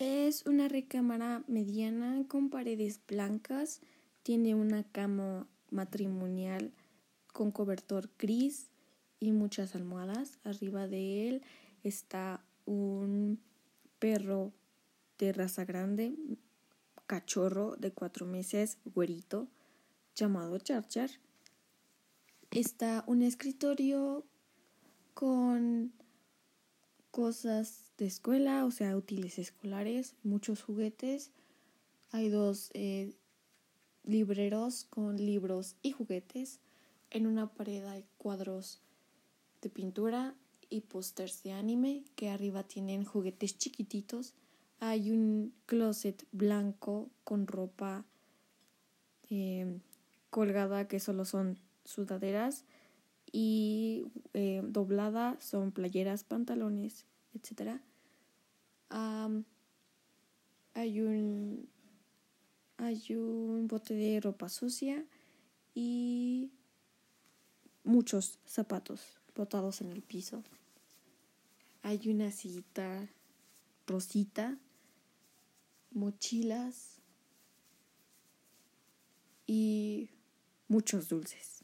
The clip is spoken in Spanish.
Es una recámara mediana con paredes blancas. Tiene una cama matrimonial con cobertor gris y muchas almohadas. Arriba de él está un perro de raza grande, cachorro de cuatro meses, güerito, llamado Charchar. Está un escritorio con cosas de escuela, o sea, útiles escolares, muchos juguetes. Hay dos eh, libreros con libros y juguetes. En una pared hay cuadros de pintura y pósters de anime que arriba tienen juguetes chiquititos. Hay un closet blanco con ropa eh, colgada que solo son sudaderas y eh, doblada son playeras, pantalones, etc. hay un hay un bote de ropa sucia y muchos zapatos botados en el piso. Hay una sillita rosita, mochilas y muchos dulces.